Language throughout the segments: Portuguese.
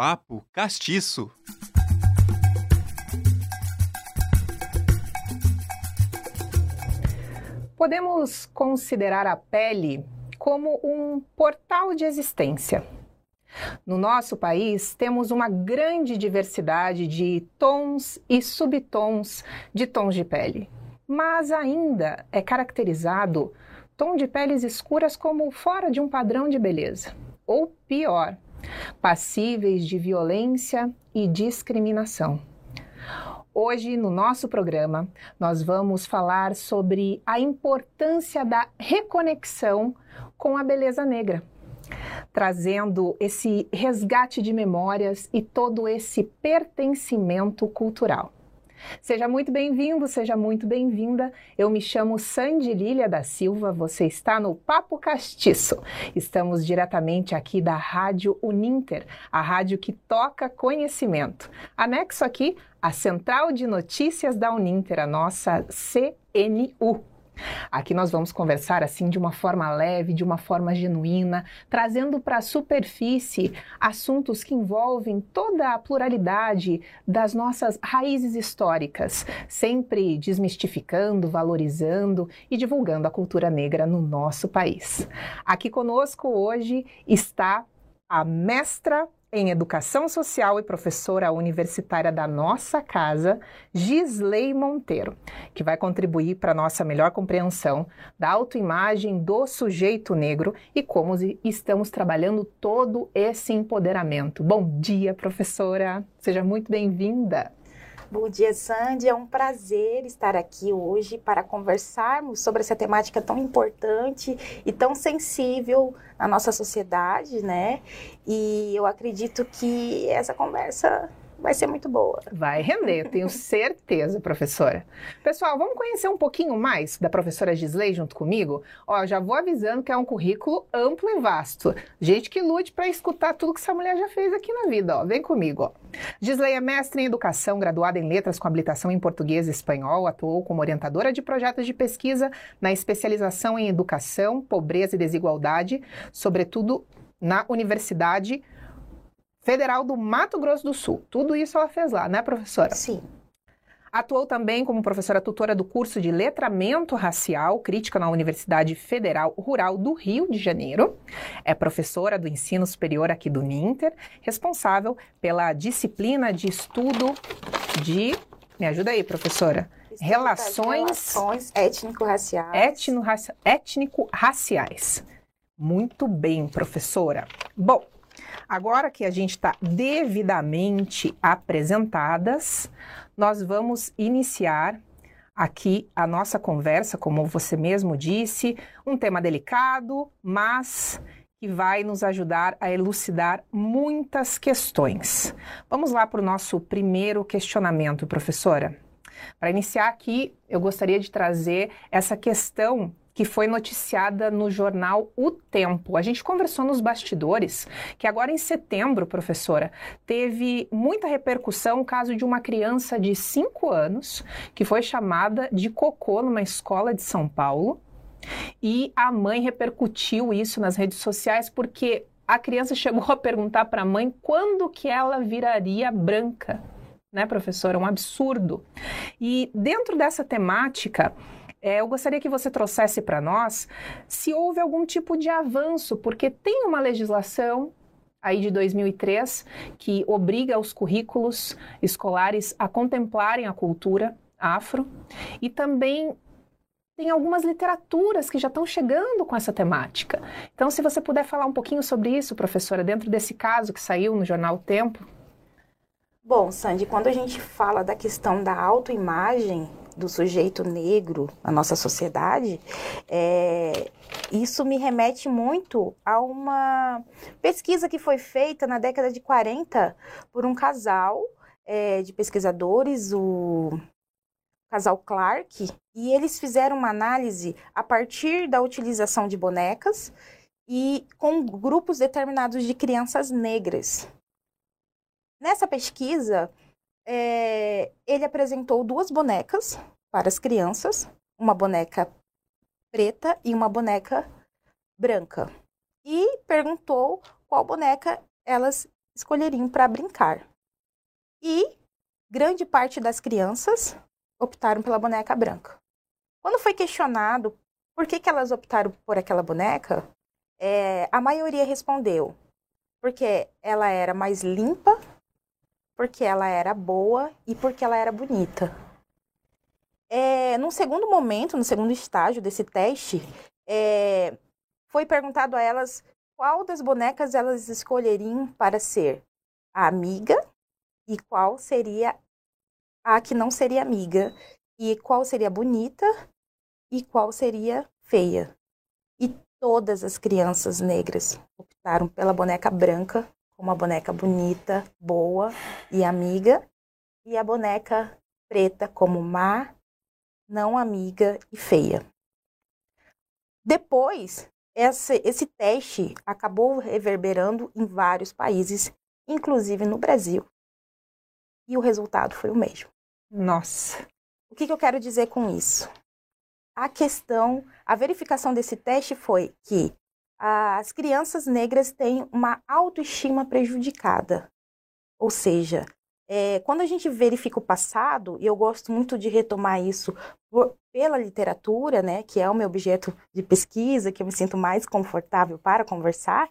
Papo Castiço. Podemos considerar a pele como um portal de existência. No nosso país, temos uma grande diversidade de tons e subtons de tons de pele, mas ainda é caracterizado tom de peles escuras como fora de um padrão de beleza, ou pior, passíveis de violência e discriminação. Hoje, no nosso programa, nós vamos falar sobre a importância da reconexão com a beleza negra, trazendo esse resgate de memórias e todo esse pertencimento cultural. Seja muito bem-vindo, seja muito bem-vinda. Eu me chamo Sandy Lília da Silva, você está no Papo Castiço. Estamos diretamente aqui da Rádio Uninter, a rádio que toca conhecimento. Anexo aqui a Central de Notícias da Uninter, a nossa CNU. Aqui nós vamos conversar assim de uma forma leve, de uma forma genuína, trazendo para a superfície assuntos que envolvem toda a pluralidade das nossas raízes históricas, sempre desmistificando, valorizando e divulgando a cultura negra no nosso país. Aqui conosco hoje está a mestra em Educação Social e professora universitária da nossa casa, Gisley Monteiro, que vai contribuir para nossa melhor compreensão da autoimagem do sujeito negro e como estamos trabalhando todo esse empoderamento. Bom dia, professora! Seja muito bem-vinda! Bom dia, Sandy. É um prazer estar aqui hoje para conversarmos sobre essa temática tão importante e tão sensível na nossa sociedade, né? E eu acredito que essa conversa vai ser muito boa. Vai render, tenho certeza, professora. Pessoal, vamos conhecer um pouquinho mais da professora Gisley junto comigo? Ó, já vou avisando que é um currículo amplo e vasto. Gente que lute para escutar tudo que essa mulher já fez aqui na vida, ó. Vem comigo, ó. Gisley é mestre em educação, graduada em letras com habilitação em português e espanhol, atuou como orientadora de projetos de pesquisa na especialização em educação, pobreza e desigualdade, sobretudo na Universidade Federal do Mato Grosso do Sul. Tudo isso ela fez lá, né, professora? Sim. Atuou também como professora tutora do curso de Letramento Racial Crítica na Universidade Federal Rural do Rio de Janeiro. É professora do ensino superior aqui do Ninter, responsável pela disciplina de estudo de. Me ajuda aí, professora. Relações, relações étnico-raciais. Étnico-raciais. Étnico Muito bem, professora. Bom, Agora que a gente está devidamente apresentadas, nós vamos iniciar aqui a nossa conversa, como você mesmo disse, um tema delicado, mas que vai nos ajudar a elucidar muitas questões. Vamos lá para o nosso primeiro questionamento, professora. Para iniciar aqui, eu gostaria de trazer essa questão que foi noticiada no jornal O Tempo. A gente conversou nos bastidores que agora em setembro, professora, teve muita repercussão o caso de uma criança de 5 anos que foi chamada de cocô numa escola de São Paulo. E a mãe repercutiu isso nas redes sociais porque a criança chegou a perguntar para a mãe quando que ela viraria branca, né, professora? Um absurdo. E dentro dessa temática, é, eu gostaria que você trouxesse para nós se houve algum tipo de avanço, porque tem uma legislação aí de 2003 que obriga os currículos escolares a contemplarem a cultura afro e também tem algumas literaturas que já estão chegando com essa temática. Então, se você puder falar um pouquinho sobre isso, professora, dentro desse caso que saiu no jornal Tempo. Bom, Sandy, quando a gente fala da questão da autoimagem, do sujeito negro na nossa sociedade, é, isso me remete muito a uma pesquisa que foi feita na década de 40 por um casal é, de pesquisadores, o casal Clark, e eles fizeram uma análise a partir da utilização de bonecas e com grupos determinados de crianças negras. Nessa pesquisa, é, ele apresentou duas bonecas para as crianças, uma boneca preta e uma boneca branca. E perguntou qual boneca elas escolheriam para brincar. E grande parte das crianças optaram pela boneca branca. Quando foi questionado por que, que elas optaram por aquela boneca, é, a maioria respondeu porque ela era mais limpa, porque ela era boa e porque ela era bonita. É, num segundo momento, no segundo estágio desse teste, é, foi perguntado a elas qual das bonecas elas escolheriam para ser a amiga e qual seria a que não seria amiga, e qual seria bonita e qual seria feia. E todas as crianças negras optaram pela boneca branca como a boneca bonita, boa e amiga, e a boneca preta como má, não amiga e feia. Depois, esse, esse teste acabou reverberando em vários países, inclusive no Brasil. E o resultado foi o mesmo. Nossa. O que, que eu quero dizer com isso? A questão, a verificação desse teste foi que as crianças negras têm uma autoestima prejudicada. Ou seja, é, quando a gente verifica o passado, e eu gosto muito de retomar isso por, pela literatura, né, que é o meu objeto de pesquisa, que eu me sinto mais confortável para conversar,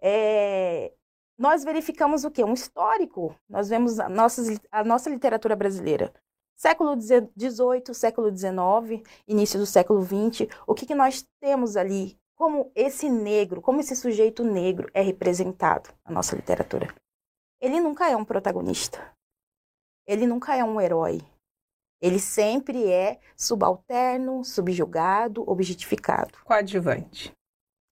é, nós verificamos o quê? Um histórico. Nós vemos a nossa, a nossa literatura brasileira. Século XVIII, século XIX, início do século XX, o que, que nós temos ali? Como esse negro, como esse sujeito negro é representado na nossa literatura? Ele nunca é um protagonista. Ele nunca é um herói. Ele sempre é subalterno, subjugado, objetificado. Coadjuvante.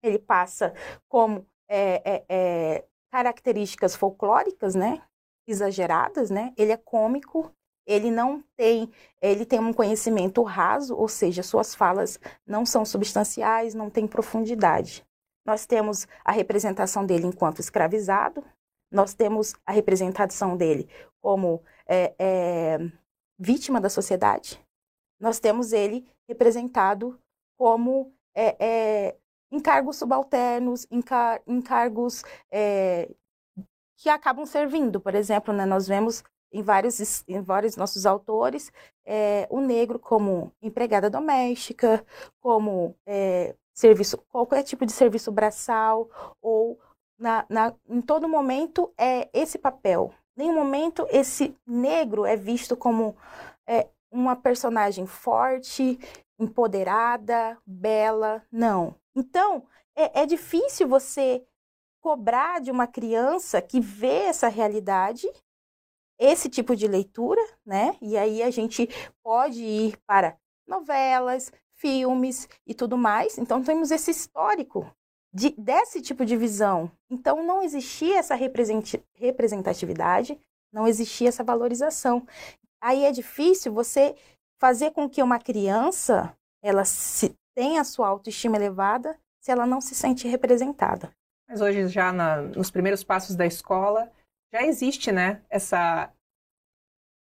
Ele passa como é, é, é, características folclóricas, né? Exageradas, né? Ele é cômico, ele não tem, ele tem um conhecimento raso, ou seja, suas falas não são substanciais, não têm profundidade. Nós temos a representação dele enquanto escravizado, nós temos a representação dele como é, é, vítima da sociedade, nós temos ele representado como é, é encargos subalternos, encar encargos é, que acabam servindo. Por exemplo, né, nós vemos em vários, em vários nossos autores é, o negro como empregada doméstica, como é, serviço, qualquer tipo de serviço braçal ou na, na, em todo momento é esse papel. Em nenhum momento esse negro é visto como é, uma personagem forte, empoderada, bela. Não. Então, é, é difícil você cobrar de uma criança que vê essa realidade esse tipo de leitura, né? E aí a gente pode ir para novelas, filmes e tudo mais. Então temos esse histórico de, desse tipo de visão. Então, não existia essa representatividade, não existia essa valorização. Aí é difícil você fazer com que uma criança ela se, tenha a sua autoestima elevada se ela não se sente representada. Mas hoje, já na, nos primeiros passos da escola, já existe né, essa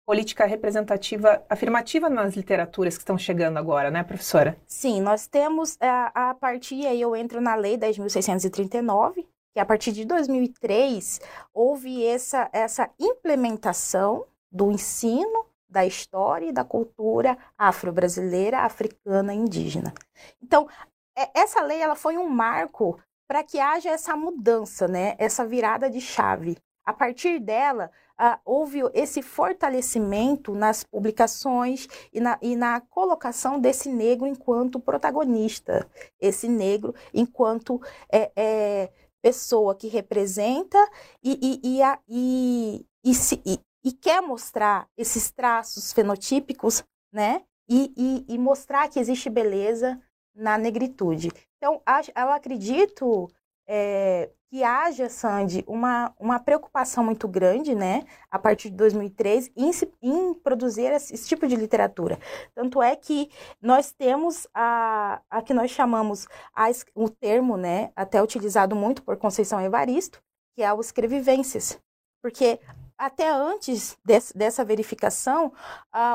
política representativa afirmativa nas literaturas que estão chegando agora, né, professora? Sim, nós temos a, a partir, aí eu entro na Lei 10.639, que a partir de 2003 houve essa, essa implementação do ensino da história e da cultura afro-brasileira, africana e indígena. Então, é, essa lei ela foi um marco para que haja essa mudança, né? essa virada de chave. A partir dela, ah, houve esse fortalecimento nas publicações e na, e na colocação desse negro enquanto protagonista, esse negro enquanto é, é, pessoa que representa e, e, e, a, e, e, se, e, e quer mostrar esses traços fenotípicos, né? E, e, e, mostrar que existe beleza na negritude. Então, eu acredito é, que haja, Sandy, uma, uma preocupação muito grande, né, a partir de 2003, em, em produzir esse, esse, tipo de literatura. Tanto é que nós temos a, a que nós chamamos a, o termo, né, até utilizado muito por Conceição Evaristo, que é o escrevivências. Porque até antes desse, dessa verificação,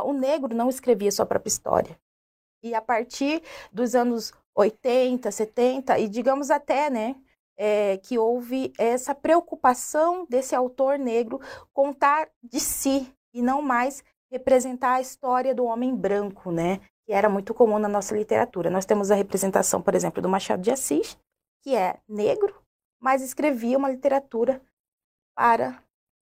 o negro não escrevia sua própria história. E a partir dos anos 80, 70 e digamos até, né, é, que houve essa preocupação desse autor negro contar de si e não mais representar a história do homem branco, né? Que era muito comum na nossa literatura. Nós temos a representação, por exemplo, do Machado de Assis, que é negro, mas escrevia uma literatura para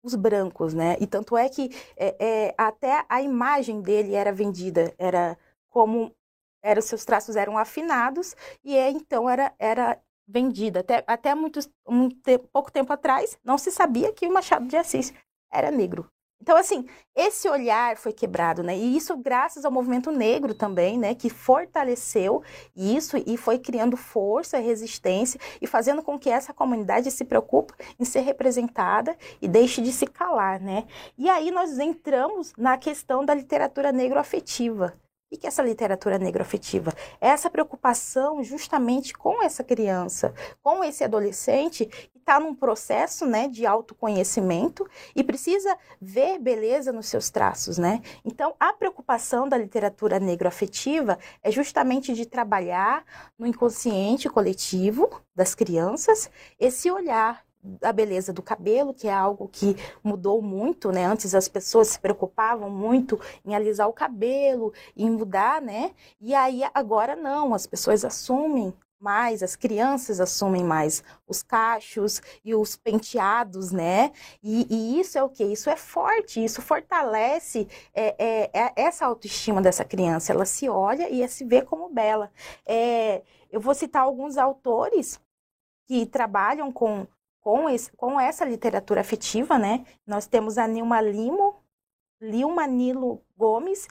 os brancos, né? E tanto é que é, é, até a imagem dele era vendida, era como era, seus traços eram afinados e é, então era, era vendida. Até, até muito, um pouco tempo atrás não se sabia que o Machado de Assis era negro. Então, assim, esse olhar foi quebrado, né? E isso graças ao movimento negro também, né? Que fortaleceu isso e foi criando força, resistência e fazendo com que essa comunidade se preocupe em ser representada e deixe de se calar, né? E aí nós entramos na questão da literatura negro-afetiva. O que essa literatura negroafetiva? Essa preocupação justamente com essa criança, com esse adolescente que está num processo né, de autoconhecimento e precisa ver beleza nos seus traços. Né? Então, a preocupação da literatura negroafetiva é justamente de trabalhar no inconsciente coletivo das crianças esse olhar da beleza do cabelo, que é algo que mudou muito, né? Antes as pessoas se preocupavam muito em alisar o cabelo, em mudar, né? E aí agora não, as pessoas assumem mais, as crianças assumem mais os cachos e os penteados, né? E, e isso é o que? Isso é forte, isso fortalece é, é, é essa autoestima dessa criança. Ela se olha e se vê como bela. É, eu vou citar alguns autores que trabalham com com, esse, com essa literatura afetiva, né? Nós temos a Nilma Limo, Lilma Nilo Gomes,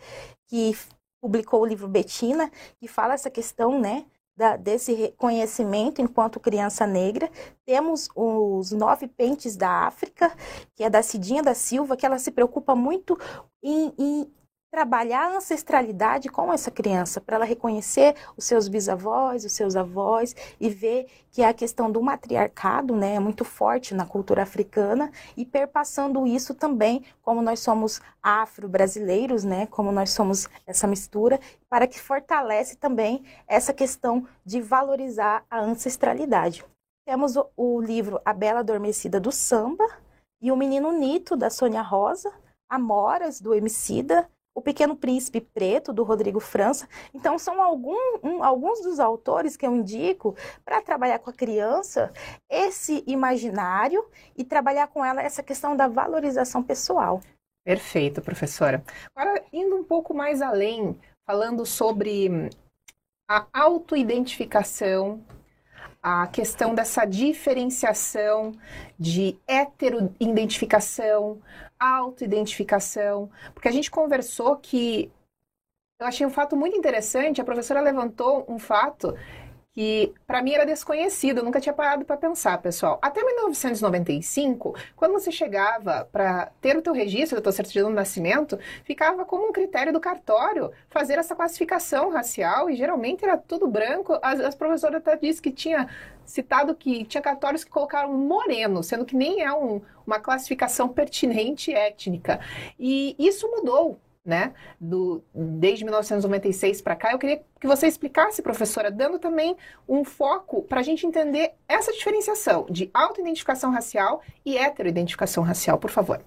que publicou o livro Betina, que fala essa questão, né? Da, desse reconhecimento enquanto criança negra. Temos os Nove Pentes da África, que é da Cidinha da Silva, que ela se preocupa muito em, em trabalhar a ancestralidade com essa criança, para ela reconhecer os seus bisavós, os seus avós e ver que a questão do matriarcado né, é muito forte na cultura africana e perpassando isso também, como nós somos afro-brasileiros, né, como nós somos essa mistura, para que fortalece também essa questão de valorizar a ancestralidade. Temos o, o livro A Bela Adormecida do Samba e O Menino Nito, da Sônia Rosa, Amoras, do Emicida, o Pequeno Príncipe Preto, do Rodrigo França. Então, são algum, um, alguns dos autores que eu indico para trabalhar com a criança esse imaginário e trabalhar com ela essa questão da valorização pessoal. Perfeito, professora. Agora, indo um pouco mais além, falando sobre a autoidentificação a questão dessa diferenciação de heteroidentificação, autoidentificação, porque a gente conversou que eu achei um fato muito interessante, a professora levantou um fato que para mim era desconhecido, eu nunca tinha parado para pensar, pessoal. Até 1995, quando você chegava para ter o teu registro, a tua certidão de nascimento, ficava como um critério do cartório fazer essa classificação racial e geralmente era tudo branco. As, as professoras até disse que tinha citado que tinha cartórios que colocaram moreno, sendo que nem é um, uma classificação pertinente étnica. E isso mudou né, do, desde 1996 para cá. Eu queria que você explicasse, professora, dando também um foco para a gente entender essa diferenciação de autoidentificação racial e heteroidentificação racial, por favor.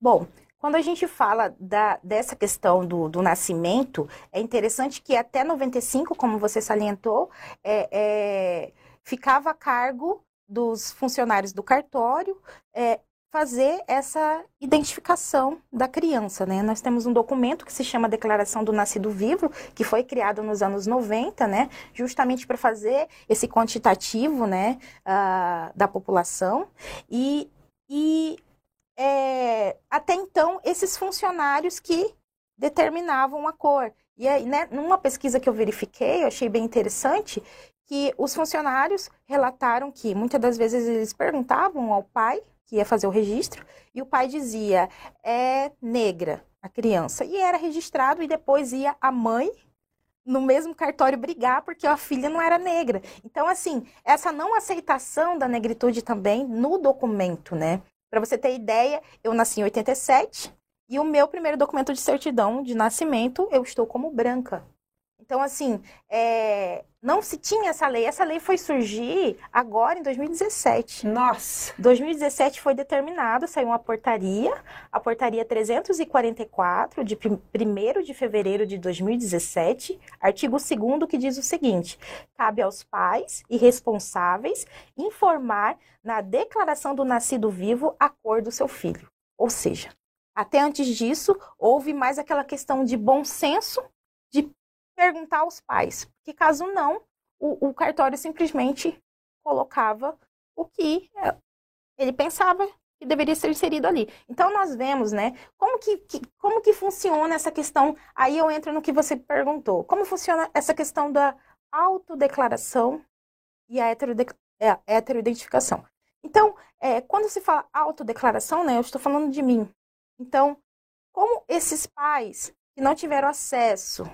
Bom, quando a gente fala da, dessa questão do, do, nascimento, é interessante que até 95, como você salientou, é, é, ficava a cargo dos funcionários do cartório é, fazer essa identificação da criança, né? Nós temos um documento que se chama Declaração do Nascido Vivo, que foi criado nos anos 90, né? Justamente para fazer esse quantitativo, né? Uh, da população e, e é, até então esses funcionários que determinavam a cor. E aí, né, numa pesquisa que eu verifiquei, eu achei bem interessante que os funcionários relataram que muitas das vezes eles perguntavam ao pai que ia fazer o registro, e o pai dizia, é negra a criança. E era registrado, e depois ia a mãe no mesmo cartório brigar porque a filha não era negra. Então, assim, essa não aceitação da negritude também no documento, né? Para você ter ideia, eu nasci em 87 e o meu primeiro documento de certidão de nascimento eu estou como branca. Então, assim, é, não se tinha essa lei. Essa lei foi surgir agora em 2017. Nossa! 2017 foi determinado, saiu uma portaria, a portaria 344, de 1 de fevereiro de 2017, artigo 2 que diz o seguinte: cabe aos pais e responsáveis informar na declaração do nascido vivo a cor do seu filho. Ou seja, até antes disso, houve mais aquela questão de bom senso de perguntar aos pais, porque caso não, o, o cartório simplesmente colocava o que é, ele pensava que deveria ser inserido ali. Então nós vemos, né, como que, que, como que funciona essa questão, aí eu entro no que você perguntou, como funciona essa questão da autodeclaração e a é, heteroidentificação. Então, é, quando se fala autodeclaração, né, eu estou falando de mim. Então, como esses pais que não tiveram acesso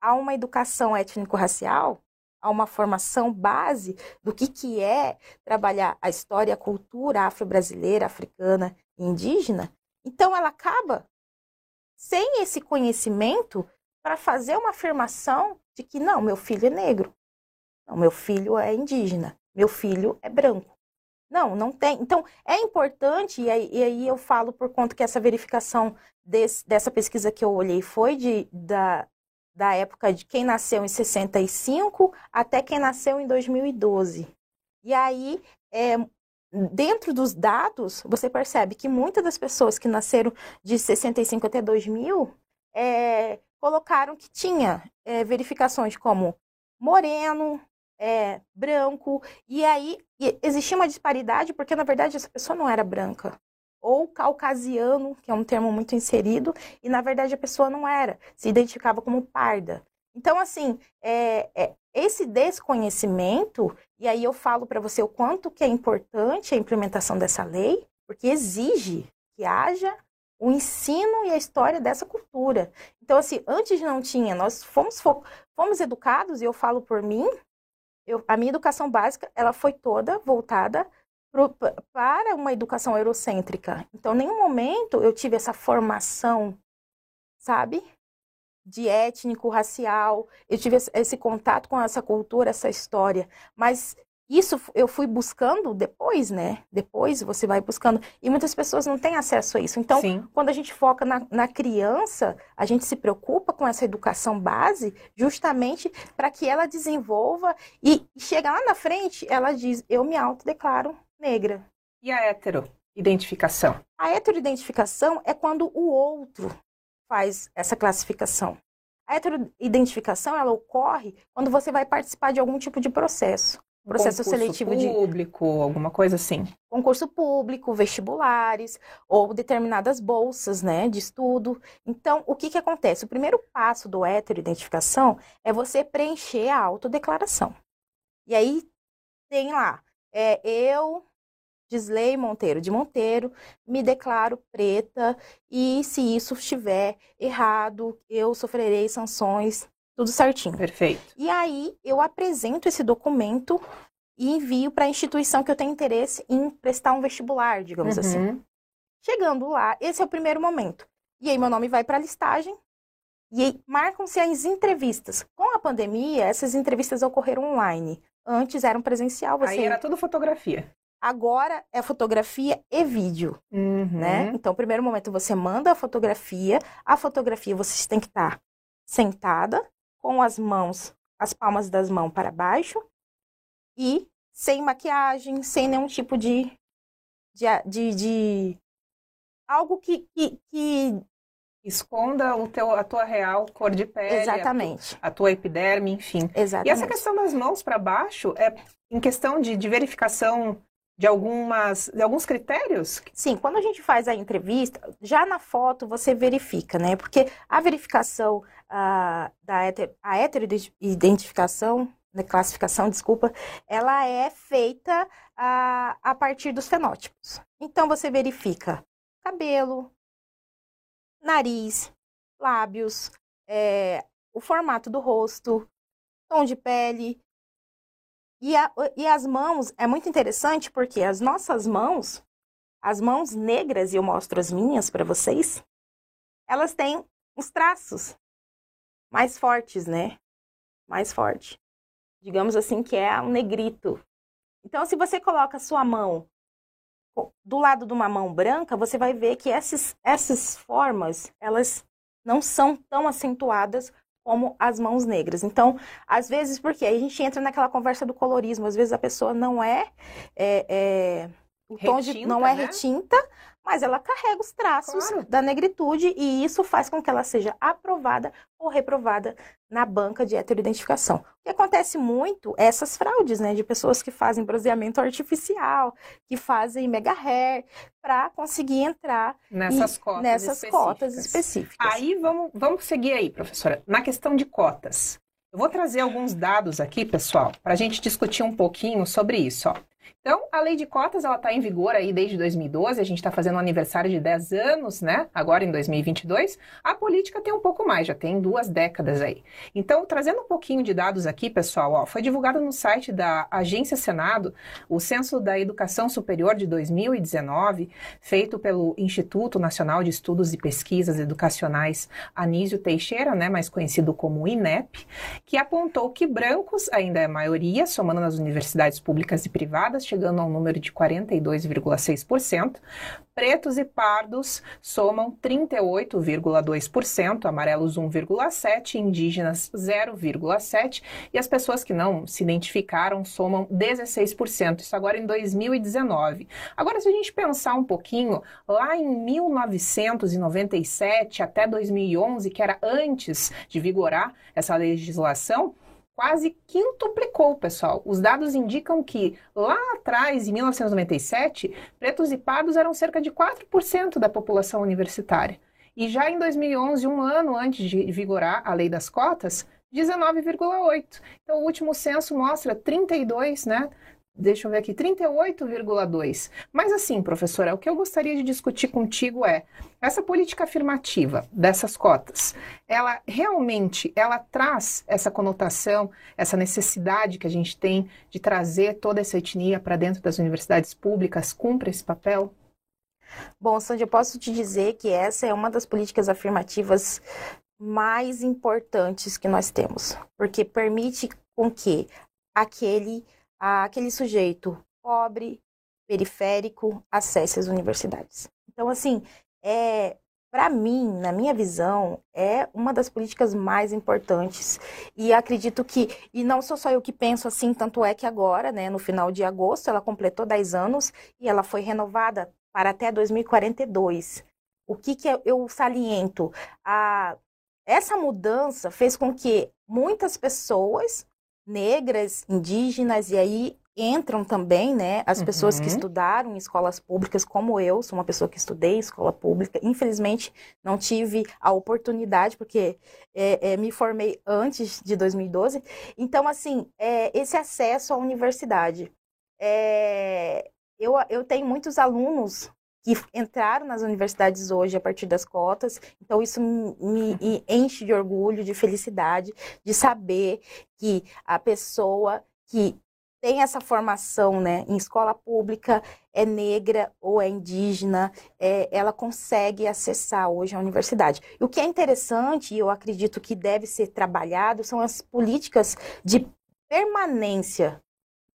a, uma educação étnico-racial, a uma formação base do que, que é trabalhar a história, a cultura afro-brasileira, africana e indígena, então ela acaba sem esse conhecimento para fazer uma afirmação de que não, meu filho é negro, não, meu filho é indígena, meu filho é branco. Não, não tem. Então, é importante, e aí, e aí eu falo por conta que essa verificação desse, dessa pesquisa que eu olhei foi de, da, da época de quem nasceu em 65 até quem nasceu em 2012. E aí, é, dentro dos dados, você percebe que muitas das pessoas que nasceram de 65 até 2000 é, colocaram que tinha é, verificações como moreno, é, branco, e aí existia uma disparidade porque, na verdade, essa pessoa não era branca ou caucasiano, que é um termo muito inserido, e na verdade a pessoa não era, se identificava como parda. Então, assim, é, é, esse desconhecimento, e aí eu falo para você o quanto que é importante a implementação dessa lei, porque exige que haja o ensino e a história dessa cultura. Então, assim, antes não tinha, nós fomos, fomos educados, e eu falo por mim, eu, a minha educação básica, ela foi toda voltada para uma educação eurocêntrica. Então, em nenhum momento eu tive essa formação, sabe? De étnico, racial. Eu tive esse contato com essa cultura, essa história. Mas isso eu fui buscando depois, né? Depois você vai buscando. E muitas pessoas não têm acesso a isso. Então, Sim. quando a gente foca na, na, criança, a gente se preocupa com essa educação base, justamente para que ela desenvolva e chega lá na frente, ela diz: Eu me autodeclaro negra. E a heteroidentificação? A heteroidentificação é quando o outro faz essa classificação. A heteroidentificação ela ocorre quando você vai participar de algum tipo de processo. Processo seletivo de público, alguma coisa assim. Concurso público, vestibulares ou determinadas bolsas, né, de estudo. Então, o que que acontece? O primeiro passo do heteroidentificação é você preencher a autodeclaração. E aí tem lá, é, eu Disley Monteiro de Monteiro, me declaro preta e se isso estiver errado, eu sofrerei sanções, tudo certinho. Perfeito. E aí eu apresento esse documento e envio para a instituição que eu tenho interesse em prestar um vestibular, digamos assim. uhum. assim. Chegando lá, esse é o primeiro momento. E aí meu nome vai para a listagem e marcam-se as entrevistas. Com a pandemia, essas entrevistas ocorreram online. Antes eram presencial. Você... Aí era tudo fotografia. Agora é fotografia e vídeo, uhum. né? Então, primeiro momento você manda a fotografia, a fotografia você tem que estar sentada com as mãos, as palmas das mãos para baixo e sem maquiagem, sem nenhum tipo de de, de, de algo que, que, que esconda o teu, a tua real cor de pele, Exatamente. A, tua, a tua epiderme, enfim. Exatamente. E essa questão das mãos para baixo é em questão de, de verificação de algumas de alguns critérios? Sim, quando a gente faz a entrevista, já na foto você verifica, né? Porque a verificação uh, da heter, a heteroidentificação, né, classificação, desculpa, ela é feita uh, a partir dos fenótipos. Então você verifica cabelo, nariz, lábios, é, o formato do rosto, tom de pele, e, a, e as mãos, é muito interessante porque as nossas mãos, as mãos negras, e eu mostro as minhas para vocês, elas têm os traços mais fortes, né? mais forte. Digamos assim que é um negrito. Então, se você coloca a sua mão do lado de uma mão branca, você vai ver que essas, essas formas, elas não são tão acentuadas como as mãos negras. Então, às vezes, porque aí a gente entra naquela conversa do colorismo, às vezes a pessoa não é, é, é o tom retinta, de, não é né? retinta, mas ela carrega os traços claro. da negritude e isso faz com que ela seja aprovada ou reprovada na banca de heteroidentificação. O que acontece muito é essas fraudes, né, de pessoas que fazem bronzeamento artificial, que fazem mega hair para conseguir entrar nessas, cotas, nessas específicas. cotas específicas. Aí vamos, vamos seguir aí, professora, na questão de cotas. Eu vou trazer alguns dados aqui, pessoal, para a gente discutir um pouquinho sobre isso. Ó. Então, a lei de cotas ela está em vigor aí desde 2012, a gente está fazendo um aniversário de 10 anos, né? Agora em 2022. A política tem um pouco mais, já tem duas décadas aí. Então, trazendo um pouquinho de dados aqui, pessoal, ó, foi divulgado no site da Agência Senado o Censo da Educação Superior de 2019, feito pelo Instituto Nacional de Estudos e Pesquisas Educacionais Anísio Teixeira, né, mais conhecido como INEP, que apontou que brancos ainda é a maioria, somando nas universidades públicas e privadas, chegando a um número de 42,6%. Pretos e pardos somam 38,2%, amarelos 1,7%, indígenas 0,7% e as pessoas que não se identificaram somam 16%. Isso agora em 2019. Agora, se a gente pensar um pouquinho, lá em 1997 até 2011, que era antes de vigorar essa legislação, quase quintuplicou, pessoal. Os dados indicam que lá atrás, em 1997, pretos e pardos eram cerca de 4% da população universitária. E já em 2011, um ano antes de vigorar a lei das cotas, 19,8. Então, o último censo mostra 32, né? Deixa eu ver aqui, 38,2. Mas assim, professora, o que eu gostaria de discutir contigo é essa política afirmativa dessas cotas, ela realmente ela traz essa conotação, essa necessidade que a gente tem de trazer toda essa etnia para dentro das universidades públicas, cumpre esse papel? Bom, Sandy, eu posso te dizer que essa é uma das políticas afirmativas mais importantes que nós temos, porque permite com que aquele aquele sujeito pobre, periférico, acesse as universidades. Então, assim, é, para mim, na minha visão, é uma das políticas mais importantes. E acredito que, e não sou só eu que penso assim, tanto é que agora, né, no final de agosto, ela completou 10 anos e ela foi renovada para até 2042. O que, que eu saliento? A, essa mudança fez com que muitas pessoas negras, indígenas, e aí entram também, né, as uhum. pessoas que estudaram em escolas públicas, como eu, sou uma pessoa que estudei em escola pública. Infelizmente, não tive a oportunidade, porque é, é, me formei antes de 2012. Então, assim, é, esse acesso à universidade. É, eu, eu tenho muitos alunos que entraram nas universidades hoje a partir das cotas. Então, isso me, me enche de orgulho, de felicidade, de saber que a pessoa que tem essa formação né, em escola pública, é negra ou é indígena, é, ela consegue acessar hoje a universidade. E o que é interessante, e eu acredito que deve ser trabalhado, são as políticas de permanência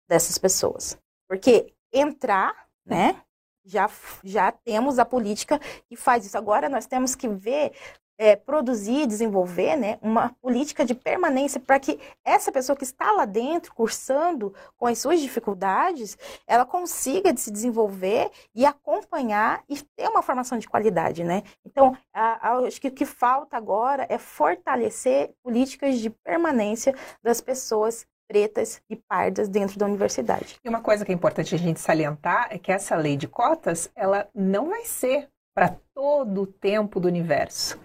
dessas pessoas. Porque entrar, né, já, já temos a política que faz isso. Agora nós temos que ver, é, produzir, desenvolver né, uma política de permanência para que essa pessoa que está lá dentro, cursando com as suas dificuldades, ela consiga se desenvolver e acompanhar e ter uma formação de qualidade. Né? Então, a, a, acho que o que falta agora é fortalecer políticas de permanência das pessoas pretas e pardas dentro da universidade. E uma coisa que é importante a gente salientar é que essa lei de cotas, ela não vai ser para todo o tempo do universo.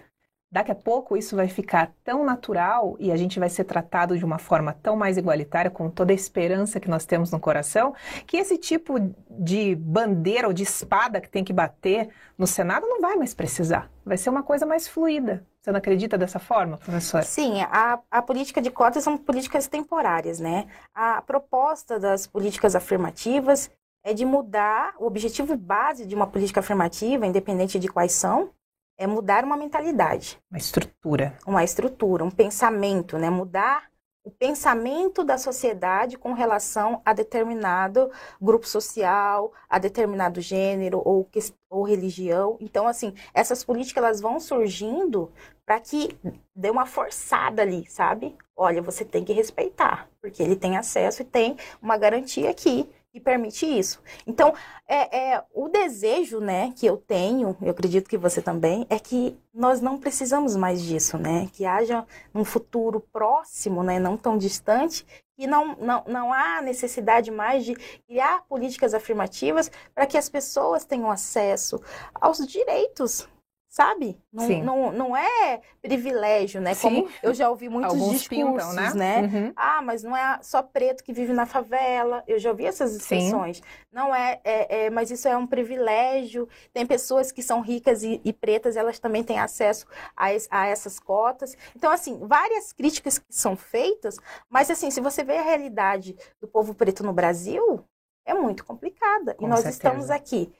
Daqui a pouco isso vai ficar tão natural e a gente vai ser tratado de uma forma tão mais igualitária, com toda a esperança que nós temos no coração, que esse tipo de bandeira ou de espada que tem que bater no Senado não vai mais precisar. Vai ser uma coisa mais fluida. Você não acredita dessa forma, professora? Sim, a, a política de cotas são políticas temporárias, né? A proposta das políticas afirmativas é de mudar o objetivo base de uma política afirmativa, independente de quais são, é mudar uma mentalidade. Uma estrutura. Uma estrutura, um pensamento, né? Mudar o pensamento da sociedade com relação a determinado grupo social, a determinado gênero ou, ou religião. Então, assim, essas políticas elas vão surgindo para que dê uma forçada ali, sabe? Olha, você tem que respeitar, porque ele tem acesso e tem uma garantia aqui que permite isso. Então, é, é, o desejo, né, que eu tenho, eu acredito que você também, é que nós não precisamos mais disso, né? Que haja um futuro próximo, né, não tão distante, e não, não, não há necessidade mais de criar políticas afirmativas para que as pessoas tenham acesso aos direitos sabe? Não, não, não é privilégio, né? Sim. Como eu já ouvi muitos Alguns discursos, pintam, né? né? Uhum. Ah, mas não é só preto que vive na favela. Eu já ouvi essas expressões. Sim. Não é, é, é, mas isso é um privilégio. Tem pessoas que são ricas e, e pretas, elas também têm acesso a, a, essas cotas. Então, assim, várias críticas que são feitas, mas assim, se você vê a realidade do povo preto no Brasil, é muito complicada. Com e nós certeza. estamos aqui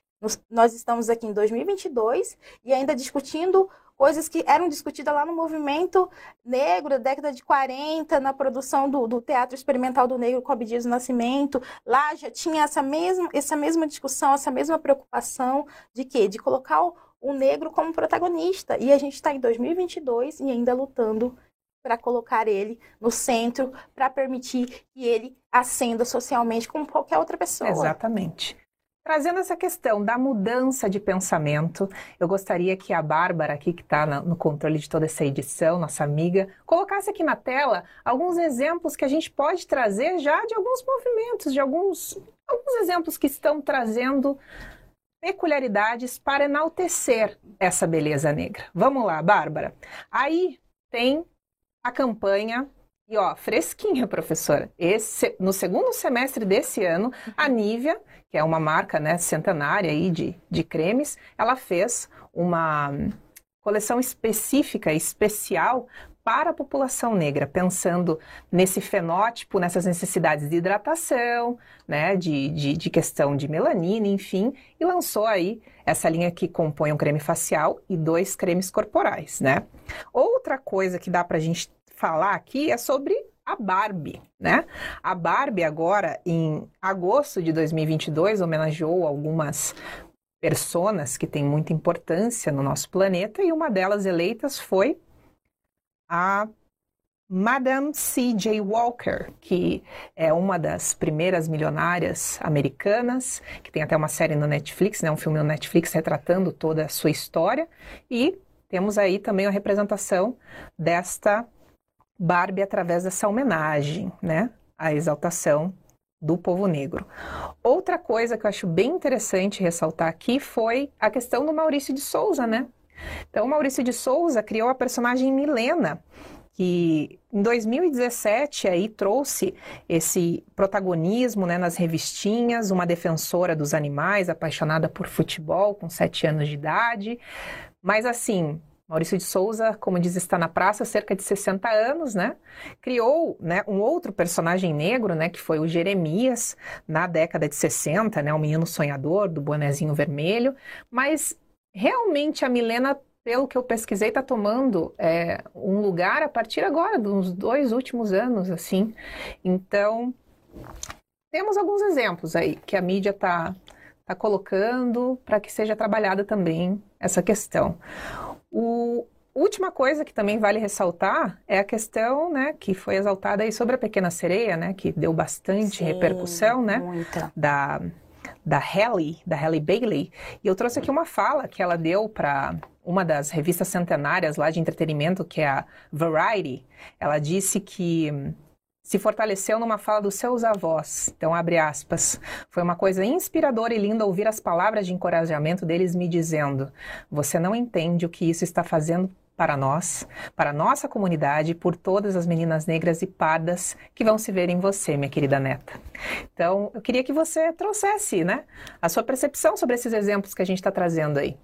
nós estamos aqui em 2022 e ainda discutindo coisas que eram discutidas lá no movimento negro da década de 40, na produção do, do Teatro Experimental do Negro com Abdias do Nascimento. Lá já tinha essa mesma, essa mesma discussão, essa mesma preocupação de quê? De colocar o, o negro como protagonista. E a gente está em 2022 e ainda lutando para colocar ele no centro, para permitir que ele ascenda socialmente como qualquer outra pessoa. Exatamente. Trazendo essa questão da mudança de pensamento, eu gostaria que a Bárbara, aqui que está no controle de toda essa edição, nossa amiga, colocasse aqui na tela alguns exemplos que a gente pode trazer já de alguns movimentos, de alguns, alguns exemplos que estão trazendo peculiaridades para enaltecer essa beleza negra. Vamos lá, Bárbara. Aí tem a campanha e ó, fresquinha, professora. Esse, no segundo semestre desse ano, a Nivea, que é uma marca né, centenária aí de, de cremes, ela fez uma coleção específica, especial para a população negra, pensando nesse fenótipo, nessas necessidades de hidratação, né, de, de, de, questão de melanina, enfim, e lançou aí essa linha que compõe um creme facial e dois cremes corporais, né. Outra coisa que dá para a gente falar aqui é sobre a Barbie, né? A Barbie agora em agosto de 2022 homenageou algumas personas que têm muita importância no nosso planeta e uma delas eleitas foi a Madame C.J. Walker, que é uma das primeiras milionárias americanas, que tem até uma série no Netflix, né, um filme no Netflix retratando toda a sua história, e temos aí também a representação desta Barbie através dessa homenagem, né, à exaltação do povo negro. Outra coisa que eu acho bem interessante ressaltar aqui foi a questão do Maurício de Souza, né? Então, Maurício de Souza criou a personagem Milena, que em 2017 aí trouxe esse protagonismo né, nas revistinhas, uma defensora dos animais, apaixonada por futebol, com sete anos de idade. Mas assim, Maurício de Souza, como diz, está na praça há cerca de 60 anos, né? Criou né, um outro personagem negro, né? Que foi o Jeremias, na década de 60, né? O menino sonhador, do bonezinho vermelho. Mas, realmente, a Milena, pelo que eu pesquisei, está tomando é, um lugar a partir agora, dos dois últimos anos, assim. Então, temos alguns exemplos aí que a mídia está tá colocando para que seja trabalhada também essa questão. O, última coisa que também vale ressaltar é a questão, né, que foi exaltada aí sobre a Pequena Sereia, né, que deu bastante Sim, repercussão, né, muita. da da Halle, da Halle Bailey. E eu trouxe aqui uma fala que ela deu para uma das revistas centenárias lá de entretenimento, que é a Variety. Ela disse que se fortaleceu numa fala dos seus avós. Então, abre aspas. Foi uma coisa inspiradora e linda ouvir as palavras de encorajamento deles me dizendo: Você não entende o que isso está fazendo para nós, para nossa comunidade, por todas as meninas negras e pardas que vão se ver em você, minha querida neta. Então, eu queria que você trouxesse, né, a sua percepção sobre esses exemplos que a gente está trazendo aí.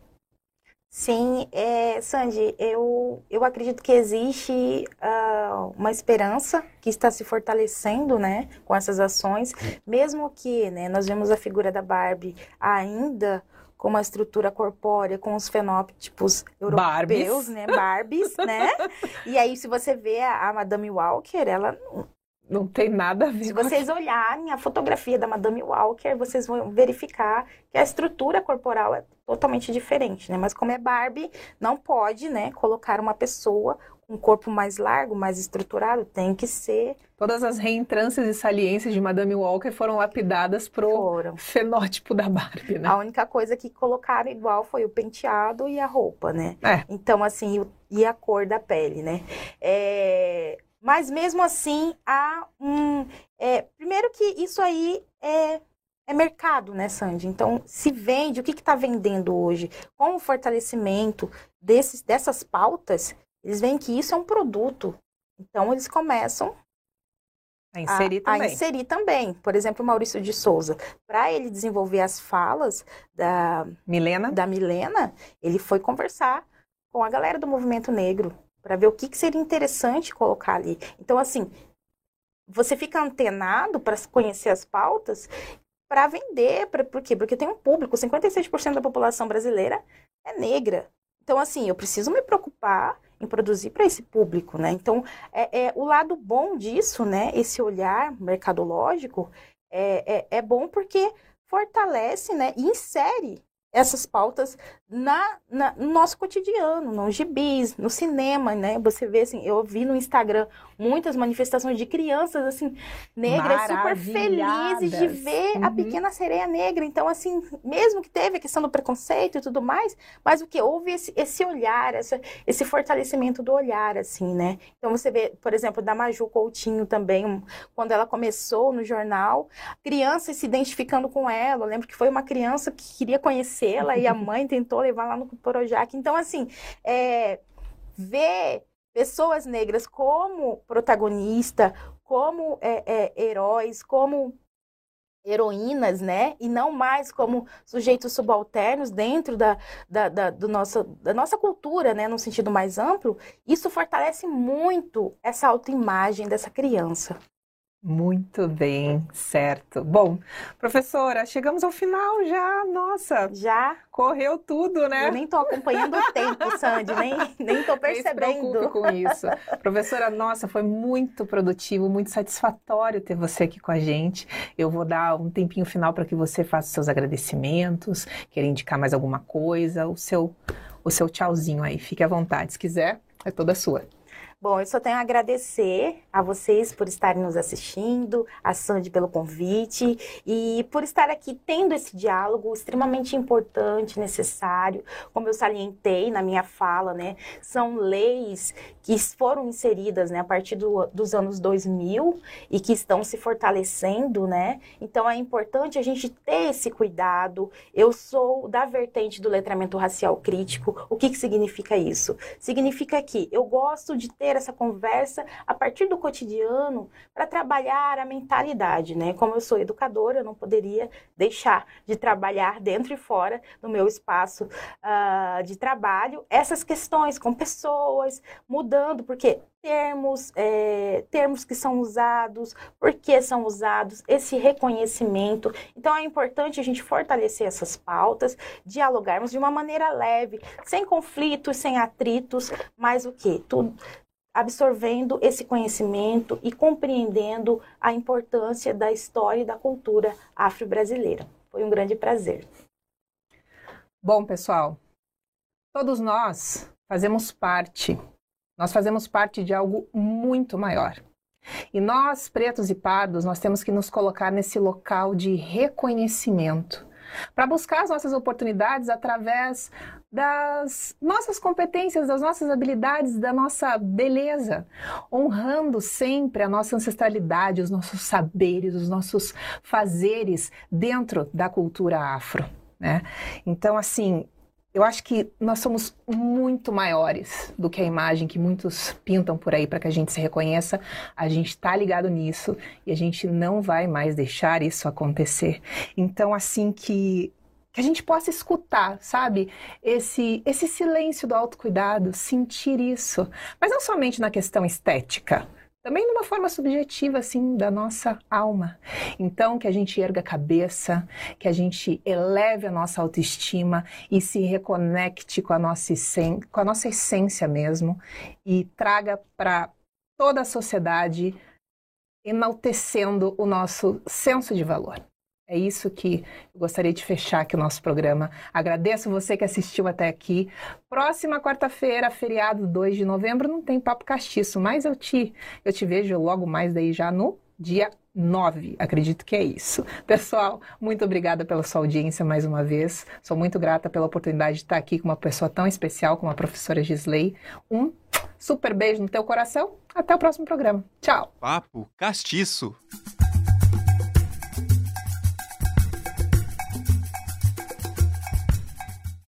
Sim, é, Sandy, eu, eu acredito que existe uh, uma esperança que está se fortalecendo, né, com essas ações, mesmo que, né, nós vemos a figura da Barbie ainda com uma estrutura corpórea, com os fenótipos europeus, Barbies. né? Barbies, né? E aí, se você vê a, a Madame Walker, ela Não tem nada a ver se com vocês olharem a fotografia da Madame Walker, vocês vão verificar que a estrutura corporal é totalmente diferente, né? Mas como é Barbie, não pode, né, colocar uma pessoa com um corpo mais largo, mais estruturado, tem que ser Todas as reentrâncias e saliências de Madame Walker foram lapidadas pro foram. fenótipo da Barbie, né? A única coisa que colocaram igual foi o penteado e a roupa, né? É. Então, assim, e e a cor da pele, né? É, Mas mesmo assim, há um. é, Primeiro que isso aí é, é mercado, né, Sandy? Então, se vende, o que está vendendo hoje? Com o fortalecimento desses, dessas pautas, eles veem que isso é um produto. Então, eles começam A a, inserir a também. inserir também. Por exemplo, o Maurício de Souza. Para ele desenvolver as falas da, Milena? da Milena, ele foi conversar com a galera do movimento negro para ver o que, que seria interessante colocar ali. Então, assim, você fica antenado para conhecer as pautas para vender, pra, por quê? Porque tem um público, 56% da população brasileira é negra. Então, assim, eu preciso me preocupar em produzir para esse público, né? Então, é, é o lado bom disso, né? Esse olhar mercadológico é, é, é bom porque fortalece, né? E insere essas pautas na, na- no nosso cotidiano, nos gibis, no cinema, né? Você vê assim, eu vi no Instagram muitas manifestações de crianças assim negras super felizes de ver a Uhum. pequena sereia negra. Então assim, mesmo que teve a questão do preconceito e tudo mais, mas o que houve esse, esse olhar, essa, esse fortalecimento do olhar assim, né? Então você vê, por exemplo, da Maju Coutinho também, quando ela começou no jornal, crianças se identificando com ela. Eu lembro que foi uma criança que queria conhecê-la e a mãe tentou levar lá no Projac. Então, assim, é, ver pessoas negras como protagonista, como é, é, heróis, como heroínas, né? E não mais como sujeitos subalternos dentro da, da, da, do nosso, da nossa cultura, né? No sentido mais amplo, isso fortalece muito essa autoimagem dessa criança. Muito bem, certo. Bom, professora, chegamos ao final já. Nossa, Já correu tudo, né? eu nem tô acompanhando o tempo, Sandy, nem, nem tô Nem se percebendo. com isso. Professora, nossa, foi muito produtivo, muito satisfatório ter você aqui com a gente. Eu vou dar um tempinho final para que você faça os seus agradecimentos, querer indicar mais alguma coisa, o seu, o seu tchauzinho aí. Fique à vontade, se quiser, é toda sua. Bom, eu só tenho a agradecer a vocês por estarem nos assistindo, a Sandy pelo convite e por estar aqui tendo esse diálogo extremamente importante, necessário. Como eu salientei na minha fala, né? São leis que foram inseridas né, a partir do- dos anos 2000 e que estão se fortalecendo, né? Então é importante a gente ter esse cuidado. Eu sou da vertente do letramento racial crítico. O que, que significa isso? Significa que eu gosto de ter essa conversa a partir do cotidiano para trabalhar a mentalidade, né? Como eu sou educadora, eu não poderia deixar de trabalhar dentro e fora do meu espaço ah, de trabalho essas questões com pessoas, mudando, porque termos, é, termos que são usados, por que são usados, esse reconhecimento. Então é importante a gente fortalecer essas pautas, dialogarmos de uma maneira leve, sem conflitos, sem atritos, mas o que? Tudo absorvendo esse conhecimento e compreendendo a importância da história e da cultura afro-brasileira. Foi um grande prazer. Bom, pessoal, todos nós fazemos parte, nós fazemos parte de algo muito maior. E nós, pretos e pardos, nós temos que nos colocar nesse local de reconhecimento para buscar as nossas oportunidades através das nossas competências, das nossas habilidades, da nossa beleza, honrando sempre a nossa ancestralidade, os nossos saberes, os nossos fazeres dentro da cultura afro, né? Então, assim, eu acho que nós somos muito maiores do que a imagem que muitos pintam por aí para que a gente se reconheça. A gente está ligado nisso e a gente não vai mais deixar isso acontecer. Então, assim que que a gente possa escutar, sabe? Esse esse silêncio do autocuidado, sentir isso, mas não somente na questão estética, também de uma forma subjetiva, assim, da nossa alma. Então, que a gente erga a cabeça, que a gente eleve a nossa autoestima e se reconecte com a nossa, com a nossa essência mesmo e traga para toda a sociedade enaltecendo o nosso senso de valor. É isso que eu gostaria de fechar aqui o nosso programa. Agradeço você que assistiu até aqui. Próxima quarta-feira, feriado 2 de novembro, não tem papo castiço, mas eu te, eu te vejo logo mais daí já no dia 9. Acredito que é isso. Pessoal, muito obrigada pela sua audiência mais uma vez. Sou muito grata pela oportunidade de estar aqui com uma pessoa tão especial como a professora Gisley. Um super beijo no teu coração. Até o próximo programa. Tchau. Papo castiço.